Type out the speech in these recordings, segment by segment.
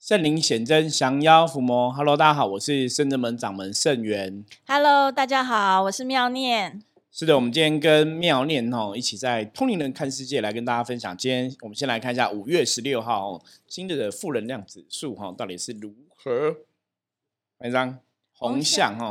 圣灵显真，降妖伏魔。Hello，大家好，我是圣真门掌门圣元。Hello，大家好，我是妙念。是的，我们今天跟妙念哦一起在通灵人看世界来跟大家分享。今天我们先来看一下五月十六号哦，新的负能量指数哈、哦、到底是如何？来一张红象哈、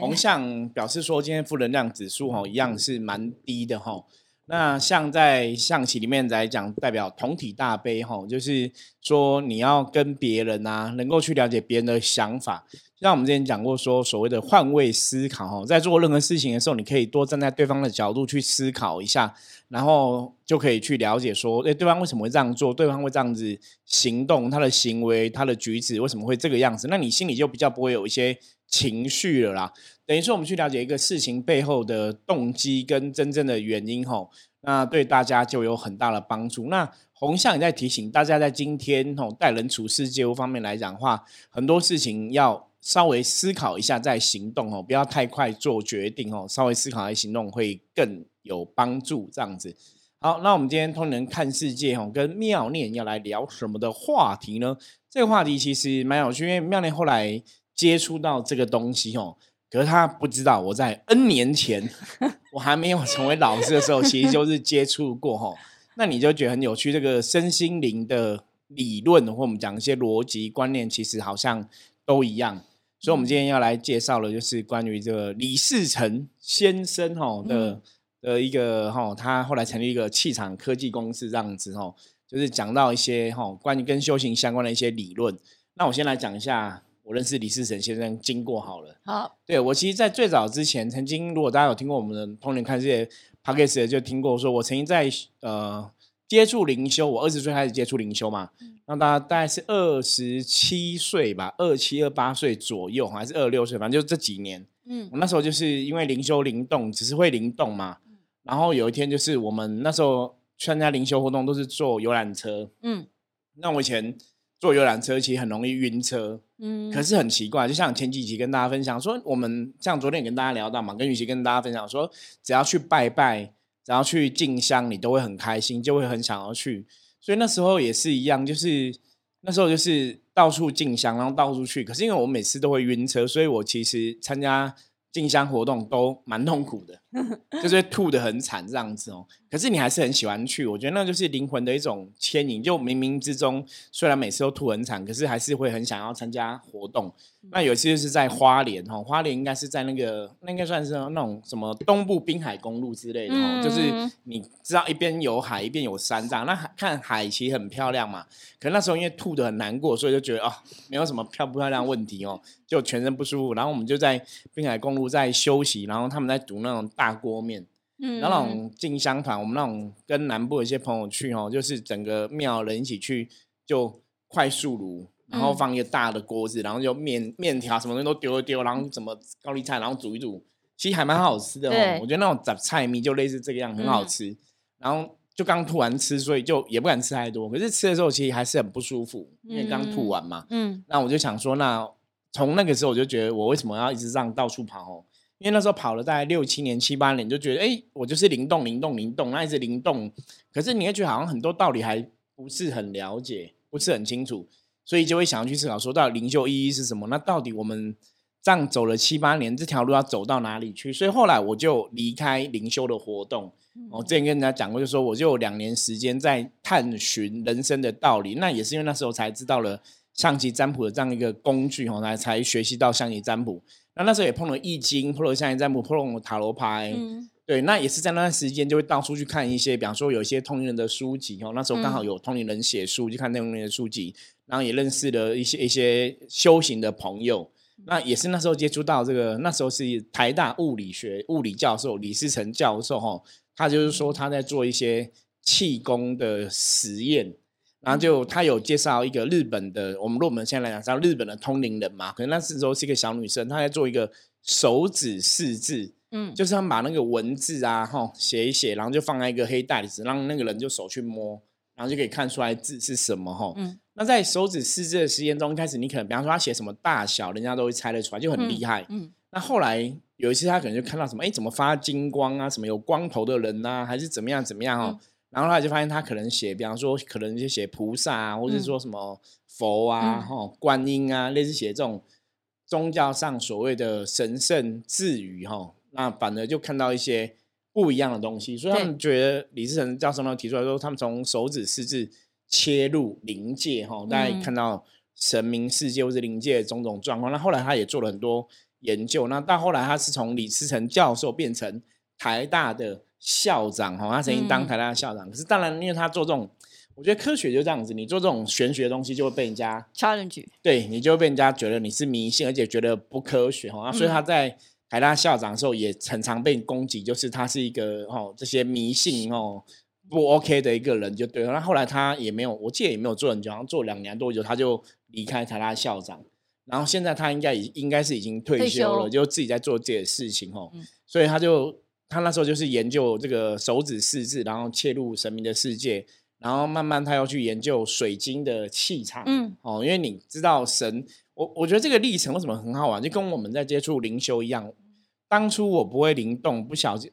红象表示说今天负能量指数哈、哦、一样是蛮低的哈、哦。那像在象棋里面来讲，代表同体大悲哈，就是说你要跟别人啊，能够去了解别人的想法。像我们之前讲过说，所谓的换位思考哈，在做任何事情的时候，你可以多站在对方的角度去思考一下，然后就可以去了解说，诶，对方为什么会这样做？对方会这样子行动，他的行为、他的举止为什么会这个样子？那你心里就比较不会有一些情绪了啦。等于说，我们去了解一个事情背后的动机跟真正的原因吼，那对大家就有很大的帮助。那红象也在提醒大家，在今天吼待人处事、业务方面来讲的话，很多事情要稍微思考一下再行动哦，不要太快做决定哦，稍微思考再行动会更有帮助。这样子。好，那我们今天通人看世界吼，跟妙念要来聊什么的话题呢？这个话题其实蛮有趣，因为妙念后来接触到这个东西哦。可是他不知道，我在 N 年前，我还没有成为老师的时候，其实就是接触过哈。那你就觉得很有趣，这个身心灵的理论，或我们讲一些逻辑观念，其实好像都一样。所以，我们今天要来介绍的，就是关于这个李世成先生哈的的一个哈，他后来成立一个气场科技公司这样子哈，就是讲到一些哈关于跟修行相关的一些理论。那我先来讲一下。我认识李世成先生经过好了，好，对我其实，在最早之前，曾经如果大家有听过我们的《通年看世界》podcast 就听过，说我曾经在呃接触灵修，我二十岁开始接触灵修嘛，那大家大概是二十七岁吧，二七二八岁左右，还是二六岁，反正就这几年，嗯。我那时候就是因为灵修灵动，只是会灵动嘛，然后有一天就是我们那时候参加灵修活动都是坐游览车，嗯。那我以前坐游览车其实很容易晕车。嗯，可是很奇怪，就像前几集跟大家分享说，我们像昨天也跟大家聊到嘛，跟雨琦跟大家分享说，只要去拜拜，只要去进香，你都会很开心，就会很想要去。所以那时候也是一样，就是那时候就是到处进香，然后到处去。可是因为我每次都会晕车，所以我其实参加进香活动都蛮痛苦的，就是吐的很惨这样子哦。可是你还是很喜欢去，我觉得那就是灵魂的一种牵引。就冥冥之中，虽然每次都吐很惨，可是还是会很想要参加活动。那有一次就是在花莲哦，花莲应该是在那个那应该算是那种什么东部滨海公路之类的哦，嗯就是你知道一边有海一边有山这样。那海看海其实很漂亮嘛，可那时候因为吐的很难过，所以就觉得哦，没有什么漂不漂亮问题哦，就全身不舒服。然后我们就在滨海公路在休息，然后他们在读那种大锅面。嗯然后那种进香团，我们那种跟南部的一些朋友去哦，就是整个庙人一起去，就快速炉，然后嗯放一个大的锅子，然后就面面条什么东西都丢一丢，然后什么高丽菜，然后煮一煮，其实还蛮好吃的哦。我觉得那种杂菜米就类似这个样，很好嗯吃。然后就刚吐完吃，所以就也不敢吃太多。可是吃的时候其实还是很不舒服，因为刚吐完嘛。嗯那我就想说，那从那个时候我就觉得，我为什么要一直这样到处跑哦？因为那时候跑了大概六七年、七八年，就觉得，哎，我就是灵动、灵动、灵动，那一直灵动。可是你会觉得好像很多道理还不是很了解，不是很清楚，所以就会想要去思考，说到底灵修意义是什么？那到底我们这样走了七八年，这条路要走到哪里去？所以后来我就离开灵修的活动。我之前跟人家讲过，就说我就有两年时间在探寻人生的道理。那也是因为那时候才知道了象棋占卜的这样一个工具，哦，才才学习到象棋占卜。那那时候也碰了易经，碰了象棋占卜，碰了塔罗牌。嗯对，那也是在那段时间就会到处去看一些，比方说有一些通灵人的书籍哦。那时候刚好有通灵人写书，就看通灵人的书籍，然后也认识了一些一些修行的朋友。那也是那时候接触到这个，那时候是台大物理学物理教授李世成教授哈，他就是说他在做一些气功的实验，然后就他有介绍一个日本的，我们如果我们现在来讲，日本的通灵人嘛，可能那时候是一个小女生，她在做一个手指试字，嗯就是他们把那个文字啊，哈写一写，然后就放在一个黑袋子，让那个人就手去摸，然后就可以看出来字是什么哈。嗯那在手指试字的实验中，一开始你可能比方说他写什么大小，人家都会猜得出来，就很厉害。嗯那后来有一次他可能就看到什么，哎，怎么发金光啊，什么有光头的人呐、还是怎么样怎么样哦。嗯然后后来就发现他可能写，比方说可能就写菩萨啊，或者说什么佛啊、哈、观音啊，类似写这种宗教上所谓的神圣字语哈，那反而就看到一些不一样的东西，所以他们觉得李志成教授呢提出来说，他们从手指四字切入灵界哈，大家看到神明世界或者灵界的种种状况。那后来他也做了很多研究，那到后来他是从李志成教授变成台大的校长哈，他曾经当台大的校长。可是当然，因为他做这种，我觉得科学就这样子，你做这种玄学的东西就会被人家 challenge，对你就会被人家觉得你是迷信，而且觉得不科学哈。所以他在台大校长的时候也很常被攻击，就是他是一个哦这些迷信哦不 OK 的一个人就对了。那后来他也没有，我记得也没有做很久，好像做两年多久他就离开台大校长。然后现在他应该已应该是已经退休了，就自己在做自己的事情哦。所以他就他那时候就是研究这个手指四字，然后切入神明的世界，然后慢慢他要去研究水晶的气场。嗯，哦，因为你知道神，我我觉得这个历程为什么很好玩，就跟我们在接触灵修一样。当初我不会灵动，不晓得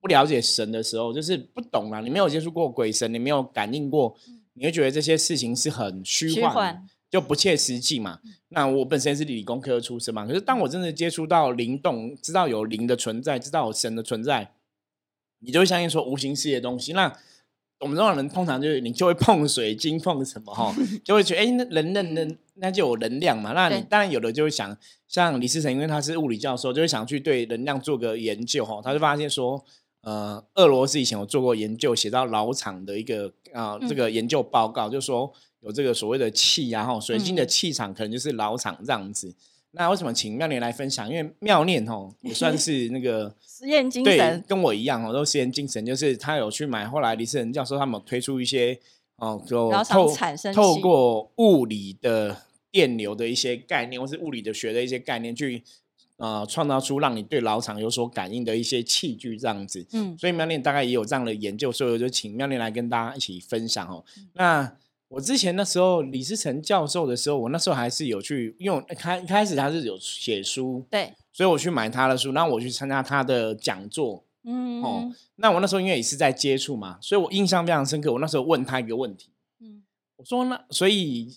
不了解神的时候，就是不懂啊。你没有接触过鬼神，你没有感应过，你会觉得这些事情是很虚幻。就不切实际嘛。那我本身是理工科出身嘛，可是当我真的接触到灵动，知道有灵的存在，知道有神的存在，你就会相信说无形世界的东西。那我们这种人通常就是你就会碰水晶，碰什么哈，就会觉得哎，那人人人那就有能量嘛。那你当然有的就会想，像李思成，因为他是物理教授，就会想去对能量做个研究哈。他就发现说，呃，俄罗斯以前有做过研究，写到老厂的一个啊这个研究报告，就说。有这个所谓的气啊，哈，水晶的气场可能就是老场这样子。那为什么请妙念来分享？因为妙念哦，也算是那个 实验精神，跟我一样哦，都实验精神。就是他有去买，后来李世仁教授他们推出一些哦，就透透过物理的电流的一些概念，或是物理的学的一些概念，去呃创造出让你对老厂有所感应的一些器具这样子。嗯，所以妙念大概也有这样的研究，所以我就请妙念来跟大家一起分享哦。那我之前那时候李思成教授的时候，我那时候还是有去，因为开一开始他是有写书，对，所以我去买他的书，然后我去参加他的讲座，嗯，哦，那我那时候因为也是在接触嘛，所以我印象非常深刻。我那时候问他一个问题，嗯，我说那所以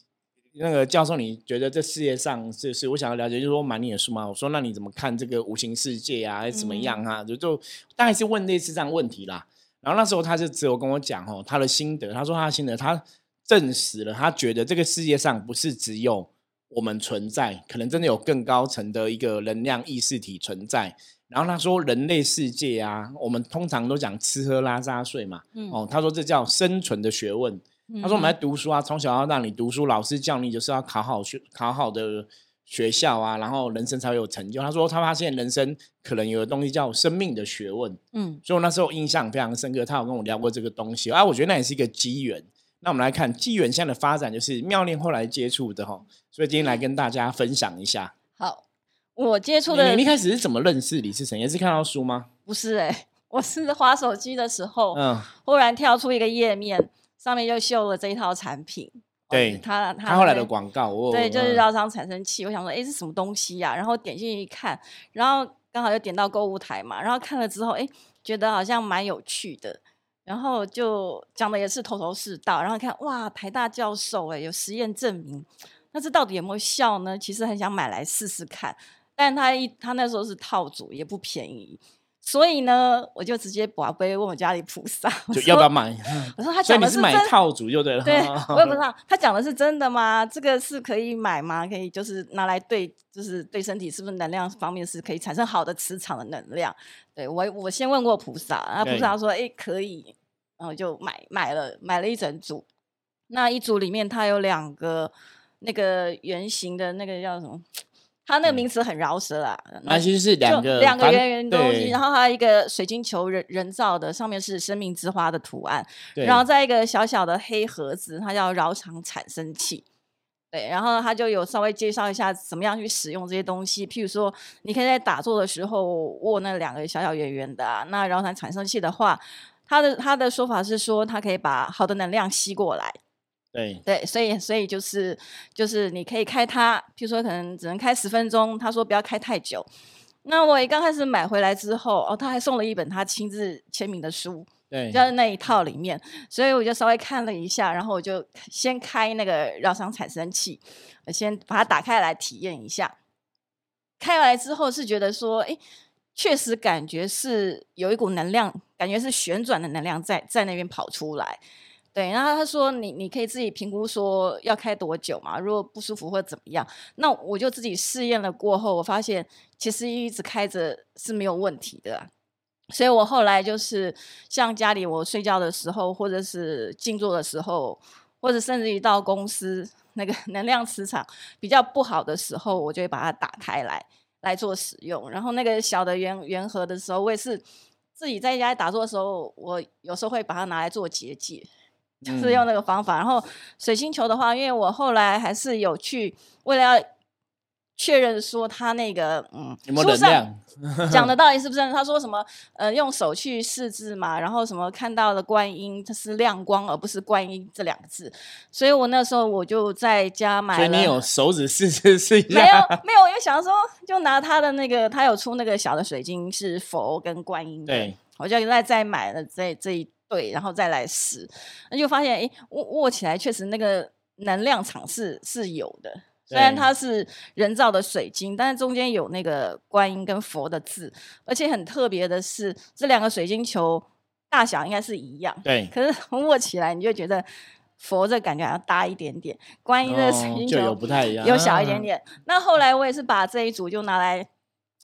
那个教授，你觉得这世界上就是我想要了解，就是说买你的书嘛？我说那你怎么看这个无形世界啊，还是怎么样啊？就就大概是问类似这样问题啦。然后那时候他就只有跟我讲哦，他的心得，他说他的心得，他。证实了，他觉得这个世界上不是只有我们存在，可能真的有更高层的一个能量意识体存在。然后他说，人类世界啊，我们通常都讲吃喝拉撒睡嘛，哦，他说这叫生存的学问。他说我们在读书啊，从小要让你读书，老师叫你就是要考好学，考好的学校啊，然后人生才会有成就。他说他发现人生可能有个东西叫生命的学问。嗯，所以我那时候印象非常深刻，他有跟我聊过这个东西啊，我觉得那也是一个机缘。那我们来看纪元现在的发展，就是妙念后来接触的哈，所以今天来跟大家分享一下。好，我接触的，你一开始是怎么认识李世成？也是看到书吗？不是哎，我是滑手机的时候，嗯，忽然跳出一个页面，上面就秀了这一套产品。对，他他后来的广告，对，就是绕商产生器。我想说，哎，是什么东西呀？然后点进去一看，然后刚好就点到购物台嘛，然后看了之后，哎，觉得好像蛮有趣的。然后就讲的也是头头是道，然后看哇，台大教授哎，有实验证明，那这到底有没有效呢？其实很想买来试试看，但他一他那时候是套组，也不便宜。所以呢，我就直接把杯问我家里菩萨，就要不要买？我说他讲的是买套组就对了。对，我也不知道他讲的是真的吗？这个是可以买吗？可以就是拿来对，就是对身体是不是能量方面是可以产生好的磁场的能量？对我我先问过菩萨，然后菩萨说哎可以，然后就买买了买了一整组。那一组里面它有两个那个圆形的那个叫什么？它那个名词很饶舌啦，那其实是两个两个圆圆东西，然后还有一个水晶球人人造的，上面是生命之花的图案，然后在一个小小的黑盒子，它叫绕场产生器，对，然后他就有稍微介绍一下怎么样去使用这些东西，譬如说你可以在打坐的时候握那两个小小圆圆的，那绕场产生器的话，他的他的说法是说，他可以把好的能量吸过来。对对，所以所以就是就是你可以开它，譬如说可能只能开十分钟，他说不要开太久。那我一刚开始买回来之后，哦，他还送了一本他亲自签名的书，对，就在那一套里面，所以我就稍微看了一下，然后我就先开那个绕伤产生器，我先把它打开来体验一下。开来之后是觉得说，哎，确实感觉是有一股能量，感觉是旋转的能量在在那边跑出来。对，然后他说你你可以自己评估说要开多久嘛，如果不舒服或怎么样，那我就自己试验了过后，我发现其实一直开着是没有问题的。所以我后来就是像家里我睡觉的时候，或者是静坐的时候，或者甚至于到公司那个 能量磁场比较不好的时候，我就会把它打开来来做使用。然后那个小的圆圆盒的时候，我也是自己在家打坐的时候，我有时候会把它拿来做结界，就是用那个方法。然后水星球的话，因为我后来还是有去为了要。确认说他那个嗯，书 上讲的到底是不是？他说什么呃，用手去试字嘛，然后什么看到了观音，它是亮光而不是观音这两个字。所以我那时候我就在家买了。所以你有手指试试试一下？没有 没有，我就想说就拿他的那个，他有出那个小的水晶是佛跟观音的，对，我就再再买了这这一对，然后再来试，那就发现哎握握起来确实那个能量场是是有的。虽然它是人造的水晶，但是中间有那个观音跟佛的字，而且很特别的是，这两个水晶球大小应该是一样，对。可是握起来你就觉得佛这感觉要大一点点，观音的水晶球有不太一样，有小一点点。那后来我也是把这一组就拿来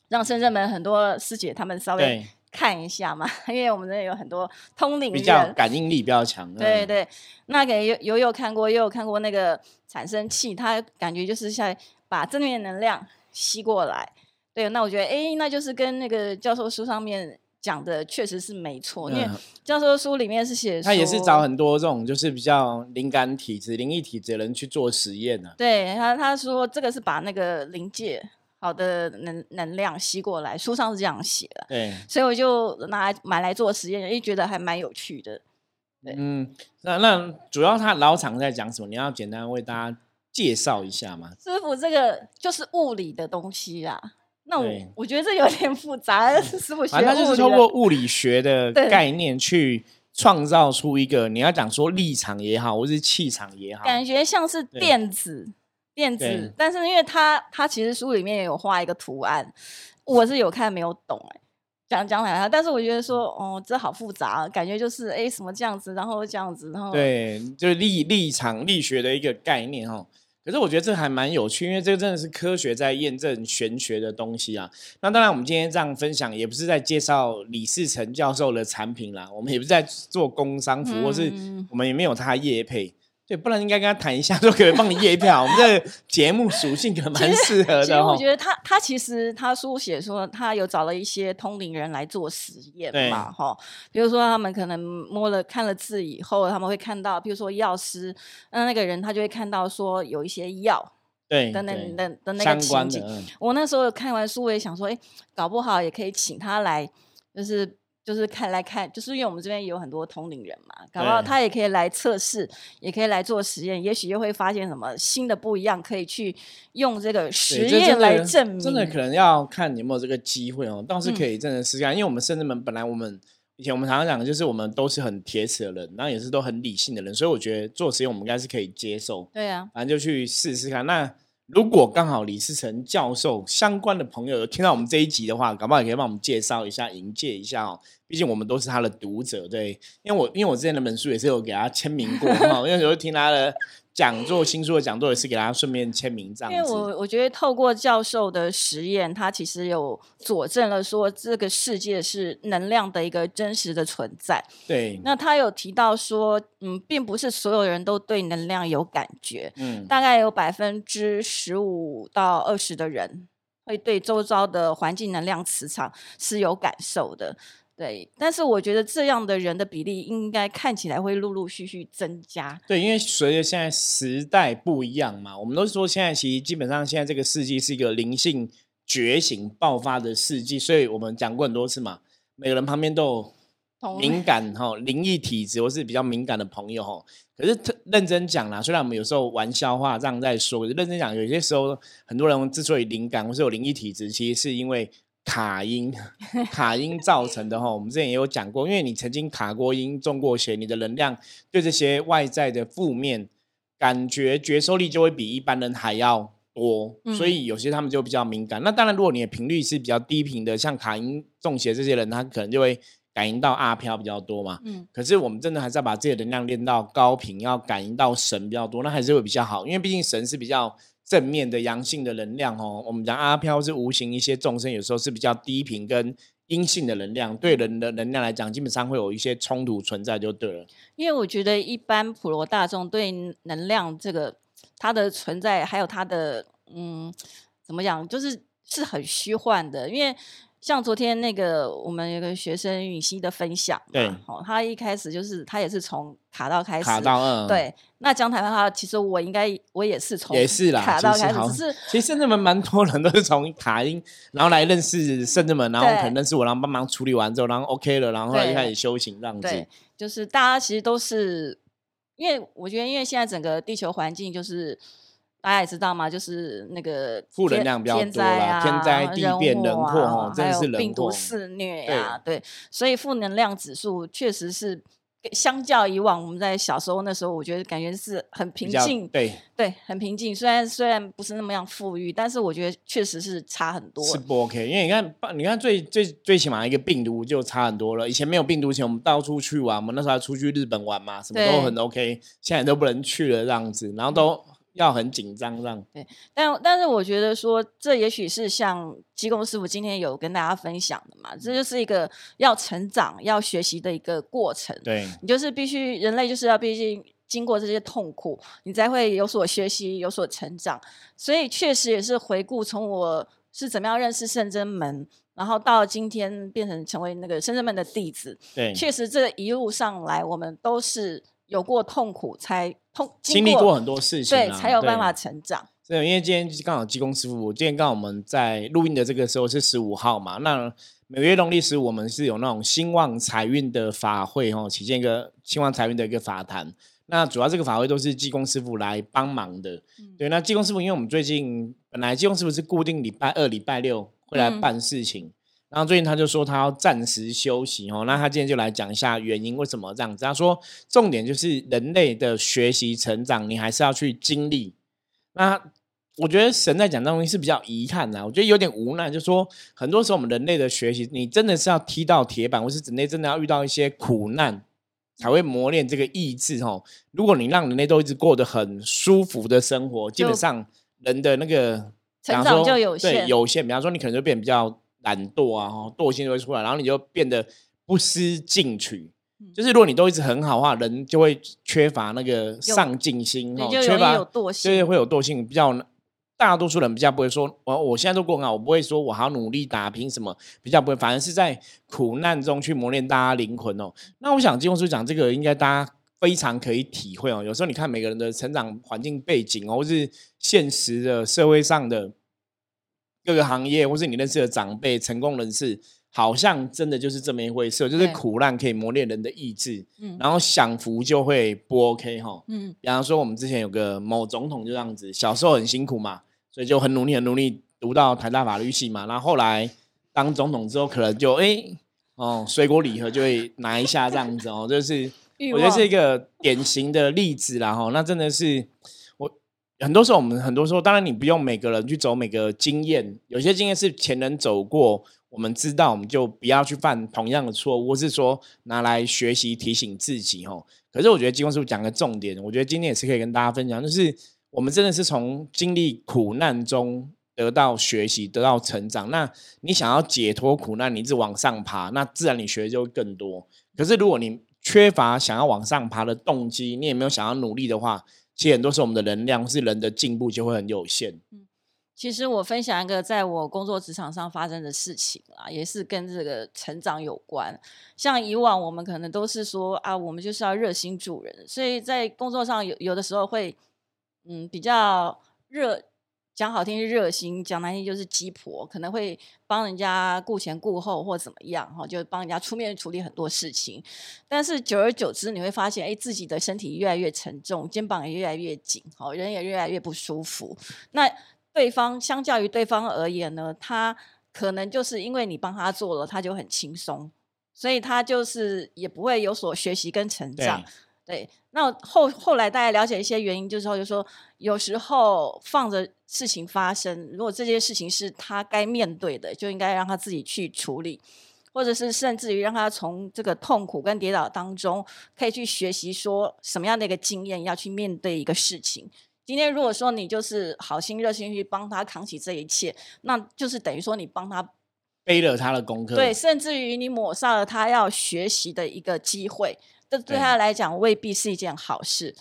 让深圳们很多师姐他们稍微。看一下嘛，因为我们这有很多通灵比较感应力比较强。对对，那给悠悠悠看过，悠悠看过那个产生器，它感觉就是像把正面能量吸过来。对，那我觉得，哎，那就是跟那个教授书上面讲的确实是没错。因为教授书里面是写，他也是找很多这种就是比较灵感体质、灵异体质的人去做实验的。对他，他说这个是把那个灵界。好的能能量吸过来，书上是这样写的，对，所以我就拿来买来做实验，也觉得还蛮有趣的。嗯，那那主要他老厂在讲什么？你要简单为大家介绍一下吗？师傅，这个就是物理的东西啊。那我我觉得这有点复杂，师傅学他就是通过物理学的概念去创造出一个，你要讲说立场也好，或是气场也好，感觉像是电子。电子，但是因为他他其实书里面也有画一个图案，我是有看没有懂哎，讲讲来他，但是我觉得说哦，这好复杂，感觉就是哎什么这样子，然后这样子，然后对，就是立立场力学的一个概念哈。可是我觉得这还蛮有趣，因为这个真的是科学在验证玄学的东西啊。那当然，我们今天这样分享也不是在介绍李世成教授的产品啦，我们也不是在做工商服务，或是我们也没有他业配。对，不然应该跟他谈一下，说可以帮你验票。我们这节目属性可能蛮适合的。其实我觉得他他其实他书写说他有找了一些通灵人来做实验嘛，哈。比如说他们可能摸了看了字以后，他们会看到，比如说药师，那那个人他就会看到说有一些药，对，等等等的那个情景。我那时候看完书，我也想说，哎，搞不好也可以请他来，就是。就是看来看，就是因为我们这边有很多同龄人嘛，搞不好他也可以来测试，也可以来做实验，也许又会发现什么新的不一样，可以去用这个实验来证明。真的可能要看你有没有这个机会哦，倒是可以真的试看，因为我们甚至们本来我们以前我们常常讲的就是我们都是很铁齿的人，然后也是都很理性的人，所以我觉得做实验我们应该是可以接受。对啊，反正就去试试看。那如果刚好李世成教授相关的朋友有听到我们这一集的话，搞不好也可以帮我们介绍一下、迎接一下哦。毕竟我们都是他的读者，对，因为我因为我之前的本书也是有给他签名过 哈，因为有时候听他的讲座、新书的讲座也是给他顺便签名这样子。因为我我觉得透过教授的实验，他其实有佐证了说这个世界是能量的一个真实的存在。对，那他有提到说，嗯，并不是所有人都对能量有感觉，嗯，大概有百分之十五到二十的人会对周遭的环境能量磁场是有感受的。对，但是我觉得这样的人的比例应该看起来会陆陆续续增加。对，因为随着现在时代不一样嘛，我们都说现在其实基本上现在这个世纪是一个灵性觉醒爆发的世纪，所以我们讲过很多次嘛，每个人旁边都有敏感哈灵异体质或是比较敏感的朋友哈。可是特认真讲啦，虽然我们有时候玩笑话这样在说，认真讲，有些时候很多人之所以灵感或是有灵异体质，其实是因为。卡音，卡音造成的哈。我们之前也有讲过，因为你曾经卡过音、中过邪，你的能量对这些外在的负面感觉觉受力就会比一般人还要多，所以有些他们就比较敏感。那当然，如果你的频率是比较低频的，像卡音、中邪这些人，他可能就会感应到阿飘比较多嘛。嗯。可是我们真的还是要把自己的能量练到高频，要感应到神比较多，那还是会比较好，因为毕竟神是比较。正面的阳性的能量哦，我们讲阿飘是无形一些众生，有时候是比较低频跟阴性的能量，对人的能量来讲，基本上会有一些冲突存在就对了。因为我觉得一般普罗大众对能量这个它的存在，还有它的嗯，怎么讲，就是是很虚幻的，因为。像昨天那个我们有个学生允熙的分享，对，哦，他一开始就是他也是从卡到开始，卡到二，对。那江台的话，其实我应该我也是从也是啦，卡到开始，只是其实圣智门蛮多人都是从卡音，然后来认识圣智门，然后可能认识我，然后帮忙处理完之后，然后 OK 了，然后就开始修行这样子。就是大家其实都是，因为我觉得，因为现在整个地球环境就是。大家也知道嘛，就是那个负能量比较多啦，天灾地变、人祸哦，还有病毒肆虐呀，对，所以负能量指数确实是相较以往我们在小时候那时候，我觉得感觉是很平静，对对，很平静。虽然虽然不是那么样富裕，但是我觉得确实是差很多，是不 OK。因为你看，你看最最最起码一个病毒就差很多了。以前没有病毒前，我们到处去玩，我们那时候还出去日本玩嘛，什么都很 OK。现在都不能去了这样子，然后都。要很紧张，这样对，但但是我觉得说，这也许是像济公师傅今天有跟大家分享的嘛，这就是一个要成长、要学习的一个过程。对你就是必须，人类就是要毕竟经过这些痛苦，你才会有所学习、有所成长。所以确实也是回顾从我是怎么样认识圣真门，然后到今天变成成为那个圣真门的弟子。对，确实这一路上来，我们都是。有过痛苦，才痛经历过很多事情，对，才有办法成长。对，因为今天刚好济公师傅，今天刚好我们在录音的这个时候是十五号嘛，那每月农历十五，我们是有那种兴旺财运的法会哦，起建一个兴旺财运的一个法坛。那主要这个法会都是济公师傅来帮忙的。对，那济公师傅，因为我们最近本来济公师傅是固定礼拜二、礼拜六会来办事情。然后最近他就说他要暂时休息哦，那他今天就来讲一下原因为什么这样子。他说重点就是人类的学习成长，你还是要去经历。那我觉得神在讲这东西是比较遗憾的，我觉得有点无奈，就说很多时候我们人类的学习，你真的是要踢到铁板，或是人类真的要遇到一些苦难，才会磨练这个意志哦。如果你让人类都一直过得很舒服的生活，基本上人的那个成长就有限，有限。比方说你可能就变比较。懒惰啊，惰性就会出来，然后你就变得不思进取。就是如果你都一直很好的话，人就会缺乏那个上进心哦，缺乏惰性，对，会有惰性。比较大多数人比较不会说，我我现在都过很好，我不会说我还要努力打拼什么，比较不会，反而是在苦难中去磨练大家灵魂哦。那我想金公师讲这个，应该大家非常可以体会哦。有时候你看每个人的成长环境背景哦，或是现实的社会上的。各个行业，或是你认识的长辈、成功人士，好像真的就是这么一回事，就是苦难可以磨练人的意志，嗯，然后享福就会不 OK 哈，嗯，比方说我们之前有个某总统就这样子，小时候很辛苦嘛，所以就很努力、很努力读到台大法律系嘛，然后后来当总统之后，可能就哎哦水果礼盒就会拿一下这样子哦，就是我觉得是一个典型的例子啦哈，那真的是。很多时候，我们很多时候，当然你不用每个人去走每个经验，有些经验是前人走过，我们知道，我们就不要去犯同样的错误，或是说拿来学习提醒自己哦。可是我觉得金光师傅讲个重点，我觉得今天也是可以跟大家分享，就是我们真的是从经历苦难中得到学习，得到成长。那你想要解脱苦难，你一直往上爬，那自然你学的就会更多。可是如果你缺乏想要往上爬的动机，你也没有想要努力的话，其实很多时候，我们的能量是人的进步就会很有限。嗯，其实我分享一个在我工作职场上发生的事情啊，也是跟这个成长有关。像以往我们可能都是说啊，我们就是要热心助人，所以在工作上有有的时候会嗯比较热。讲好听是热心，讲难听就是鸡婆，可能会帮人家顾前顾后或怎么样哈，就帮人家出面处理很多事情。但是久而久之，你会发现，哎，自己的身体越来越沉重，肩膀也越来越紧，好，人也越来越不舒服。那对方相较于对方而言呢，他可能就是因为你帮他做了，他就很轻松，所以他就是也不会有所学习跟成长。对，那后后来大家了解一些原因，就是后就说，有时候放着事情发生，如果这件事情是他该面对的，就应该让他自己去处理，或者是甚至于让他从这个痛苦跟跌倒当中，可以去学习说什么样的一个经验要去面对一个事情。今天如果说你就是好心热心去帮他扛起这一切，那就是等于说你帮他背了他的功课，对，甚至于你抹杀了他要学习的一个机会。这对他来讲未必是一件好事，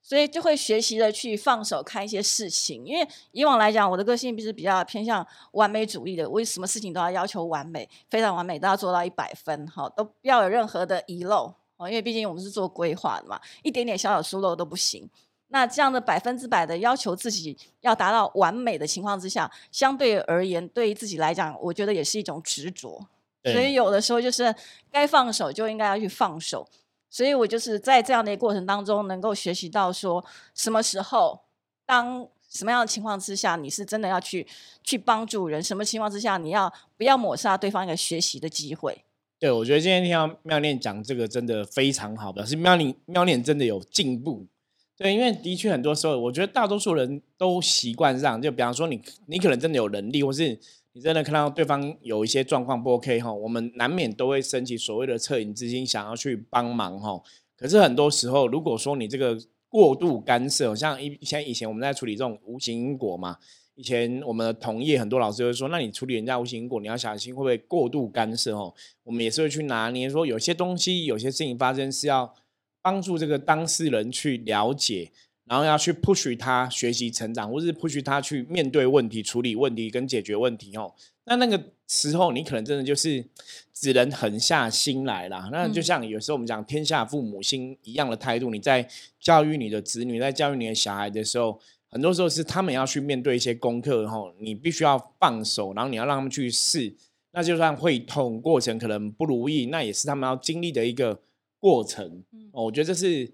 所以就会学习的去放手看一些事情。因为以往来讲，我的个性是比较偏向完美主义的，为什么事情都要要求完美，非常完美，都要做到一百分，哈，都不要有任何的遗漏哦。因为毕竟我们是做规划的嘛，一点点小小疏漏都不行。那这样的百分之百的要求自己要达到完美的情况之下，相对而言，对于自己来讲，我觉得也是一种执着。所以有的时候就是该放手就应该要去放手。所以我就是在这样的一个过程当中，能够学习到说，什么时候，当什么样的情况之下，你是真的要去去帮助人；什么情况之下，你要不要抹杀对方一个学习的机会？对，我觉得今天听到妙念讲这个真的非常好，表示妙念妙念真的有进步。对，因为的确很多时候，我觉得大多数人都习惯上，就比方说你你可能真的有能力，或是。你真的看到对方有一些状况不 OK 哈，我们难免都会升起所谓的恻隐之心，想要去帮忙哈。可是很多时候，如果说你这个过度干涉，像以前以前我们在处理这种无形因果嘛，以前我们的同业很多老师会说，那你处理人家无形因果，你要小心会不会过度干涉哦？我们也是会去拿捏，说有些东西、有些事情发生是要帮助这个当事人去了解。然后要去 push 他学习成长，或是 push 他去面对问题、处理问题跟解决问题哦。那那个时候，你可能真的就是只能狠下心来啦。那就像有时候我们讲天下父母心一样的态度，你在教育你的子女，在教育你的小孩的时候，很多时候是他们要去面对一些功课，后你必须要放手，然后你要让他们去试。那就算会痛，过程可能不如意，那也是他们要经历的一个过程。哦，我觉得这是。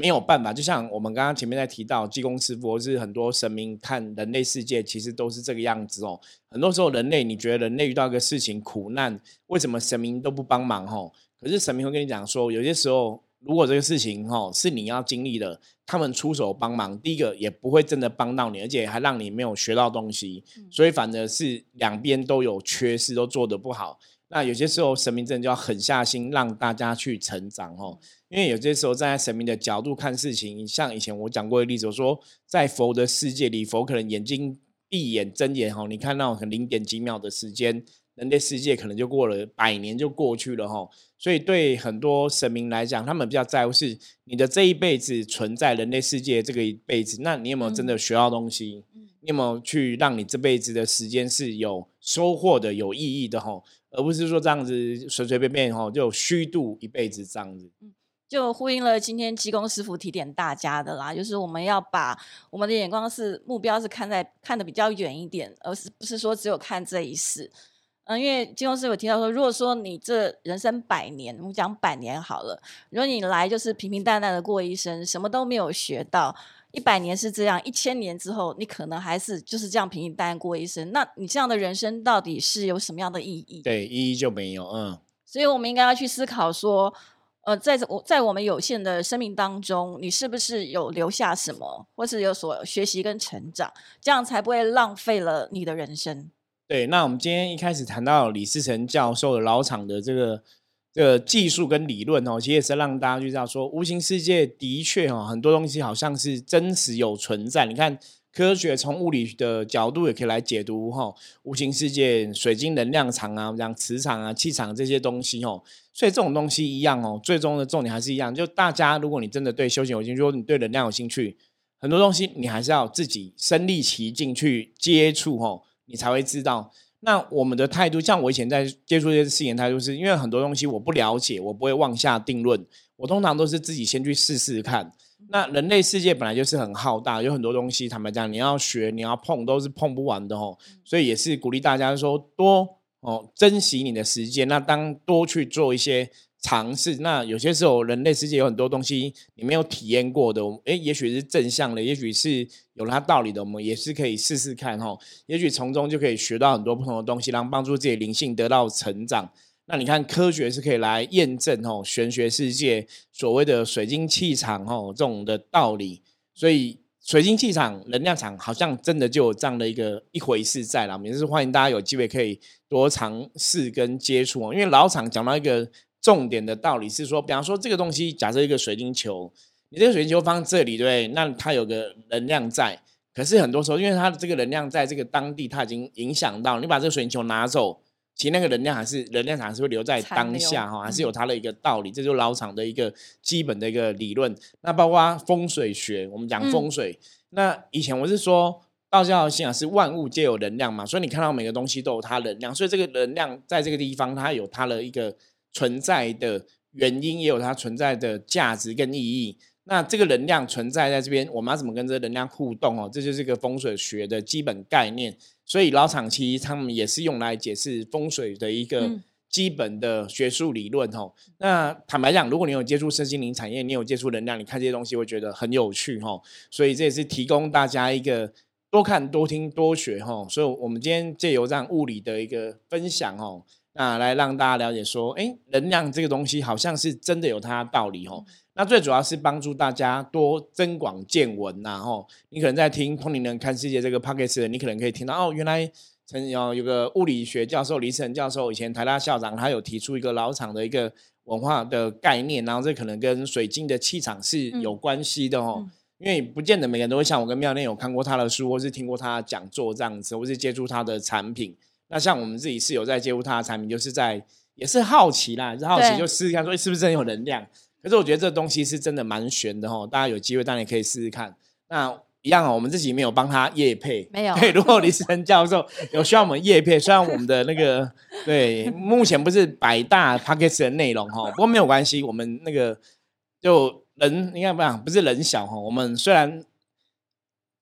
没有办法，就像我们刚刚前面在提到济公师傅，或是很多神明看人类世界，其实都是这个样子哦。很多时候，人类你觉得人类遇到一个事情苦难，为什么神明都不帮忙？哦，可是神明会跟你讲说，有些时候如果这个事情吼是你要经历的，他们出手帮忙，第一个也不会真的帮到你，而且还让你没有学到东西，所以反而是两边都有缺失，都做得不好。那有些时候神明真的就要狠下心让大家去成长哦，因为有些时候站在神明的角度看事情，像以前我讲过的例子，我说在佛的世界里，佛可能眼睛闭眼睁眼哈，你看到很零点几秒的时间，人类世界可能就过了百年就过去了哈，所以对很多神明来讲，他们比较在乎是你的这一辈子存在人类世界这个一辈子，那你有没有真的学到东西？你有没有去让你这辈子的时间是有收获的、有意义的哈？而不是说这样子随随便便哈就虚度一辈子这样子。嗯，就呼应了今天济公师傅提点大家的啦，就是我们要把我们的眼光是目标是看在看的比较远一点，而是不是说只有看这一世。嗯，因为济公师傅提到说，如果说你这人生百年，我们讲百年好了，如果你来就是平平淡淡的过一生，什么都没有学到。一百年是这样，一千年之后，你可能还是就是这样平平淡淡过一生。那你这样的人生到底是有什么样的意义？对，意义就没有。嗯，所以我们应该要去思考说，呃，在我在我们有限的生命当中，你是不是有留下什么，或是有所学习跟成长，这样才不会浪费了你的人生。对，那我们今天一开始谈到李思成教授的老场的这个。这个技术跟理论哦，其实也是让大家知道说，无形世界的确哦，很多东西好像是真实有存在。你看，科学从物理的角度也可以来解读哈，无形世界水晶能量场啊，像磁场啊、气场这些东西哦。所以这种东西一样哦，最终的重点还是一样，就大家如果你真的对修行有兴趣，如果你对能量有兴趣，很多东西你还是要自己身历其境去接触哦，你才会知道。那我们的态度，像我以前在接触这些事情，态度是因为很多东西我不了解，我不会妄下定论。我通常都是自己先去试试看。那人类世界本来就是很浩大，有很多东西，坦白讲，你要学，你要碰，都是碰不完的哦。所以也是鼓励大家说，多哦珍惜你的时间。那当多去做一些尝试。那有些时候，人类世界有很多东西你没有体验过的，诶，也许是正向的，也许是有它道理的，我们也是可以试试看哈。也许从中就可以学到很多不同的东西，然后帮助自己灵性得到成长。那你看，科学是可以来验证哦，玄学世界所谓的水晶气场哦这种的道理。所以，水晶气场、能量场好像真的就有这样的一个一回事在了。也是欢迎大家有机会可以多尝试跟接触哦。因为老厂讲到一个。重点的道理是说，比方说这个东西，假设一个水晶球，你这个水晶球放这里，对不对？那它有个能量在，可是很多时候，因为它的这个能量在这个当地，它已经影响到你把这个水晶球拿走，其实那个能量还是能量场是会留在当下哈，还是有它的一个道理，这就是老厂的一个基本的一个理论。那包括风水学，我们讲风水，那以前我是说道教信仰是万物皆有能量嘛，所以你看到每个东西都有它能量，所以这个能量在这个地方，它有它的一个。存在的原因也有它存在的价值跟意义。那这个能量存在在这边，我们要怎么跟这个能量互动哦？这就是一个风水学的基本概念。所以老厂其实他们也是用来解释风水的一个基本的学术理论哦。那坦白讲，如果你有接触身心灵产业，你有接触能量，你看这些东西会觉得很有趣哈。所以这也是提供大家一个多看、多听、多学哈。所以我们今天借由这样物理的一个分享哦。那来让大家了解说，哎，能量这个东西好像是真的有它的道理哦。那最主要是帮助大家多增广见闻呐吼。你可能在听《通灵人看世界》这个 podcast，你可能可以听到哦，原来曾有有个物理学教授李晨教授，以前台大校长，他有提出一个老厂的一个文化的概念，然后这可能跟水晶的气场是有关系的哦。因为不见得每个人都会像我跟妙念有看过他的书，或是听过他的讲座这样子，或是接触他的产品。那像我们自己是有在接触他的产品，就是在也是好奇啦，是好奇就试试看，说是不是真有能量。可是我觉得这东西是真的蛮玄的哈，大家有机会当然可以试试看。那一样啊，我们自己没有帮他叶配，没有。对，如果李思成教授有需要我们叶配，虽然我们的那个对目前不是百大 p a c k a g e 的内容哈，不过没有关系，我们那个就人应该不讲不是人小哈，我们虽然。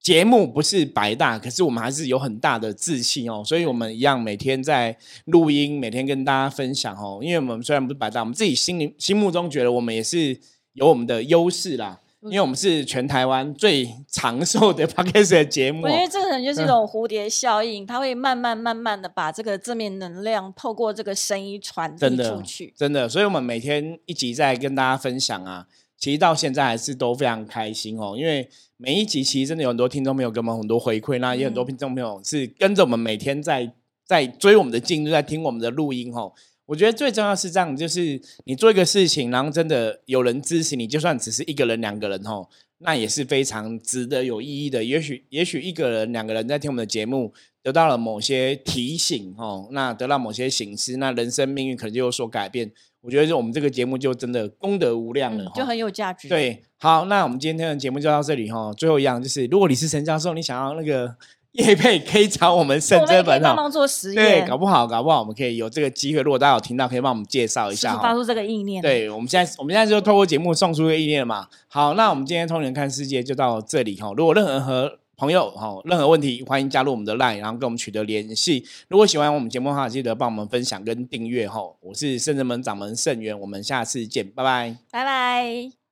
节目不是白大，可是我们还是有很大的自信哦，所以我们一样每天在录音，每天跟大家分享哦。因为我们虽然不是白大，我们自己心里心目中觉得我们也是有我们的优势啦，因为我们是全台湾最长寿的 podcast 的节目。我觉得这个人就是一种蝴蝶效应，它会慢慢慢慢的把这个正面能量透过这个声音传递出去。真的，所以我们每天一集在跟大家分享啊。其实到现在还是都非常开心哦，因为每一集其实真的有很多听众朋友给我们很多回馈，那也很多听众朋友是跟着我们每天在在追我们的进度，在听我们的录音哦。我觉得最重要是这样，就是你做一个事情，然后真的有人支持你，就算只是一个人、两个人哦，那也是非常值得有意义的。也许也许一个人、两个人在听我们的节目，得到了某些提醒哦，那得到某些醒思，那人生命运可能就有所改变。我觉得，就我们这个节目就真的功德无量了，就很有价值。对，好，那我们今天的节目就到这里哈。最后一样就是，如果你是陈教授，你想要那个叶佩，可以找我们圣真本哈，帮忙做实验。对，搞不好，搞不好我们可以有这个机会。如果大家有听到，可以帮我们介绍一下，发出这个意念。对，我们现在，我们现在就透过节目送出一个意念嘛。好，那我们今天通人看世界就到这里哈。如果任何和朋友，哈，任何问题欢迎加入我们的 LINE，然后跟我们取得联系。如果喜欢我们节目的话，记得帮我们分享跟订阅哈。我是圣人门掌门圣元，我们下次见，拜拜，拜拜。